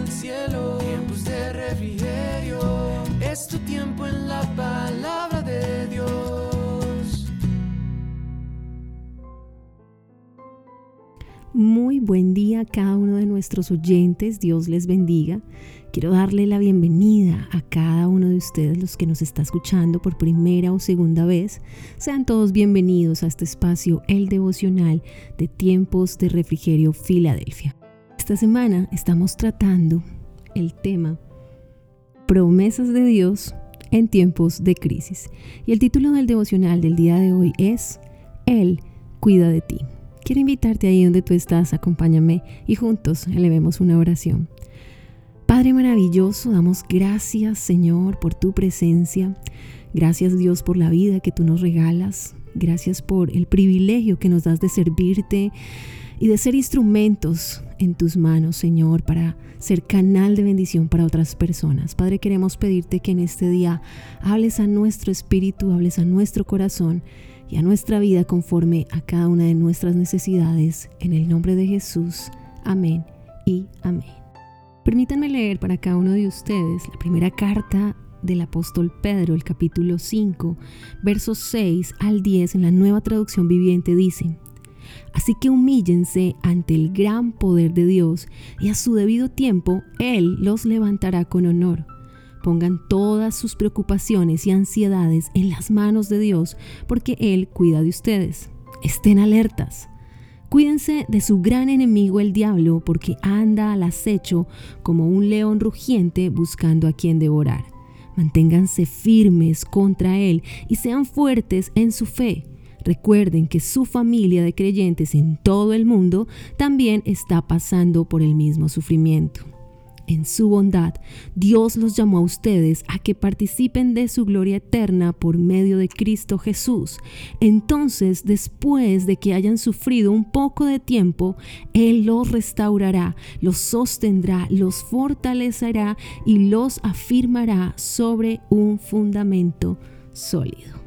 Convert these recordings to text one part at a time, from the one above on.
el cielo, de refrigerio. Es tu tiempo en la palabra de Dios. Muy buen día a cada uno de nuestros oyentes, Dios les bendiga. Quiero darle la bienvenida a cada uno de ustedes, los que nos está escuchando por primera o segunda vez. Sean todos bienvenidos a este espacio, el devocional de tiempos de refrigerio Filadelfia. Esta semana estamos tratando el tema promesas de Dios en tiempos de crisis. Y el título del devocional del día de hoy es Él cuida de ti. Quiero invitarte ahí donde tú estás, acompáñame y juntos elevemos una oración. Padre maravilloso, damos gracias Señor por tu presencia. Gracias Dios por la vida que tú nos regalas. Gracias por el privilegio que nos das de servirte y de ser instrumentos en tus manos, Señor, para ser canal de bendición para otras personas. Padre, queremos pedirte que en este día hables a nuestro espíritu, hables a nuestro corazón y a nuestra vida conforme a cada una de nuestras necesidades. En el nombre de Jesús. Amén y amén. Permítanme leer para cada uno de ustedes la primera carta del apóstol Pedro, el capítulo 5, versos 6 al 10 en la nueva traducción viviente dice, Así que humíllense ante el gran poder de Dios y a su debido tiempo Él los levantará con honor. Pongan todas sus preocupaciones y ansiedades en las manos de Dios porque Él cuida de ustedes. Estén alertas. Cuídense de su gran enemigo el diablo, porque anda al acecho como un león rugiente buscando a quien devorar. Manténganse firmes contra él y sean fuertes en su fe. Recuerden que su familia de creyentes en todo el mundo también está pasando por el mismo sufrimiento en su bondad, Dios los llamó a ustedes a que participen de su gloria eterna por medio de Cristo Jesús. Entonces, después de que hayan sufrido un poco de tiempo, Él los restaurará, los sostendrá, los fortalecerá y los afirmará sobre un fundamento sólido.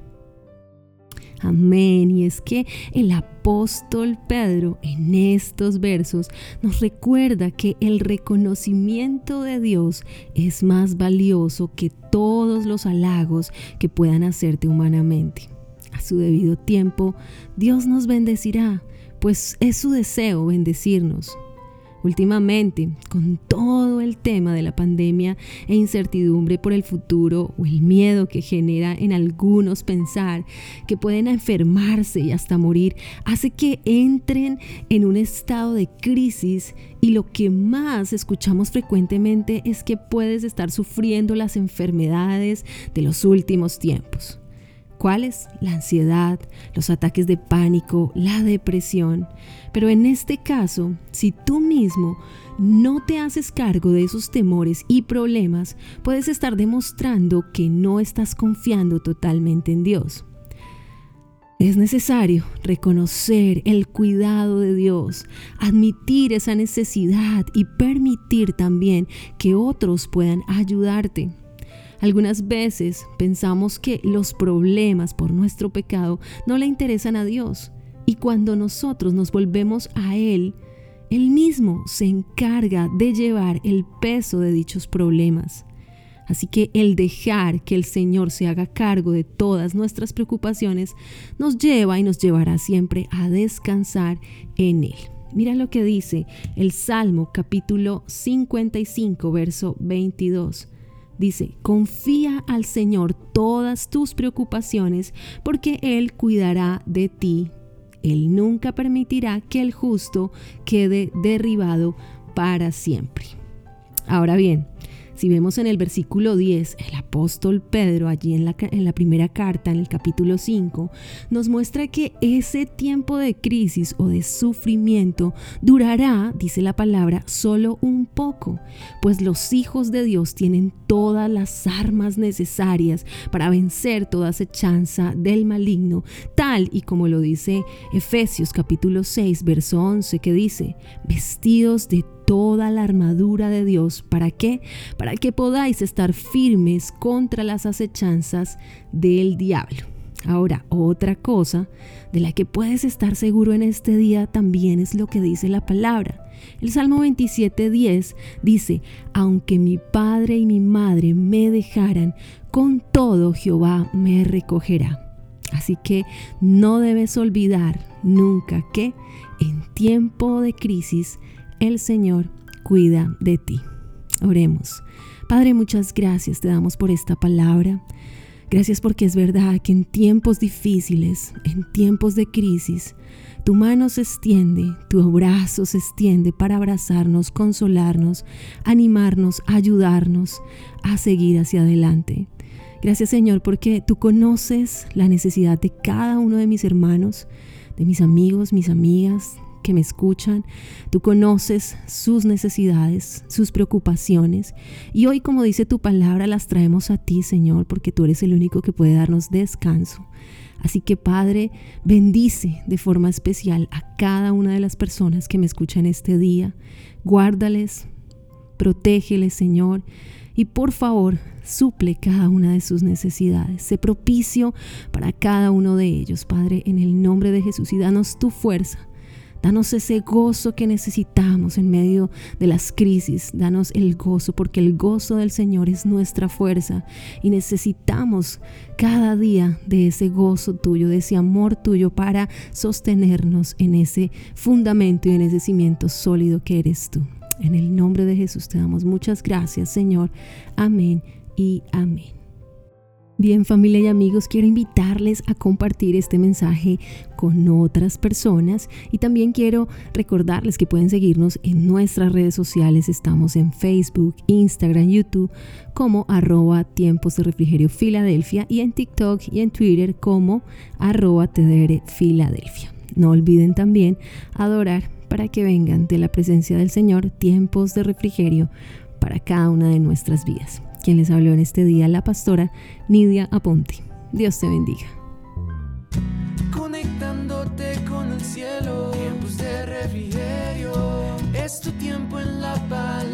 Amén. Y es que el apóstol Pedro en estos versos nos recuerda que el reconocimiento de Dios es más valioso que todos los halagos que puedan hacerte humanamente. A su debido tiempo, Dios nos bendecirá, pues es su deseo bendecirnos. Últimamente, con todo el tema de la pandemia e incertidumbre por el futuro o el miedo que genera en algunos pensar que pueden enfermarse y hasta morir, hace que entren en un estado de crisis y lo que más escuchamos frecuentemente es que puedes estar sufriendo las enfermedades de los últimos tiempos. ¿Cuáles? La ansiedad, los ataques de pánico, la depresión. Pero en este caso, si tú mismo no te haces cargo de esos temores y problemas, puedes estar demostrando que no estás confiando totalmente en Dios. Es necesario reconocer el cuidado de Dios, admitir esa necesidad y permitir también que otros puedan ayudarte. Algunas veces pensamos que los problemas por nuestro pecado no le interesan a Dios y cuando nosotros nos volvemos a Él, Él mismo se encarga de llevar el peso de dichos problemas. Así que el dejar que el Señor se haga cargo de todas nuestras preocupaciones nos lleva y nos llevará siempre a descansar en Él. Mira lo que dice el Salmo capítulo 55, verso 22. Dice, confía al Señor todas tus preocupaciones porque Él cuidará de ti. Él nunca permitirá que el justo quede derribado para siempre. Ahora bien, si vemos en el versículo 10, el apóstol Pedro, allí en la, en la, primera carta, en el capítulo 5, nos muestra que ese tiempo de crisis o de sufrimiento durará, dice la palabra, solo un poco, pues los hijos de Dios tienen todas las armas necesarias para vencer toda acechanza del maligno, tal y como lo dice Efesios capítulo 6, verso 11, que dice, vestidos de toda la armadura de Dios. ¿Para qué? Para que podáis estar firmes contra las acechanzas del diablo. Ahora, otra cosa de la que puedes estar seguro en este día también es lo que dice la palabra. El Salmo 27.10 dice, aunque mi padre y mi madre me dejaran, con todo Jehová me recogerá. Así que no debes olvidar nunca que en tiempo de crisis el Señor cuida de ti. Oremos. Padre, muchas gracias te damos por esta palabra. Gracias porque es verdad que en tiempos difíciles, en tiempos de crisis, tu mano se extiende, tu brazo se extiende para abrazarnos, consolarnos, animarnos, ayudarnos a seguir hacia adelante. Gracias Señor porque tú conoces la necesidad de cada uno de mis hermanos, de mis amigos, mis amigas, que me escuchan. Tú conoces sus necesidades, sus preocupaciones. Y hoy, como dice tu palabra, las traemos a ti, Señor, porque tú eres el único que puede darnos descanso. Así que Padre, bendice de forma especial a cada una de las personas que me escuchan este día. Guárdales, protégeles, Señor. Y por favor, suple cada una de sus necesidades. Sé propicio para cada uno de ellos, Padre, en el nombre de Jesús. Y danos tu fuerza Danos ese gozo que necesitamos en medio de las crisis. Danos el gozo, porque el gozo del Señor es nuestra fuerza y necesitamos cada día de ese gozo tuyo, de ese amor tuyo para sostenernos en ese fundamento y en ese cimiento sólido que eres tú. En el nombre de Jesús te damos muchas gracias, Señor. Amén y amén. Bien familia y amigos, quiero invitarles a compartir este mensaje con otras personas y también quiero recordarles que pueden seguirnos en nuestras redes sociales. Estamos en Facebook, Instagram, YouTube como arroba tiempos de refrigerio Filadelfia y en TikTok y en Twitter como arroba TDR Filadelfia. No olviden también adorar para que vengan de la presencia del Señor tiempos de refrigerio para cada una de nuestras vidas. Quien les habló en este día, la pastora Nidia Aponte. Dios te bendiga. Conectándote con el cielo, tiempos de refrigerio, es tu tiempo en la paz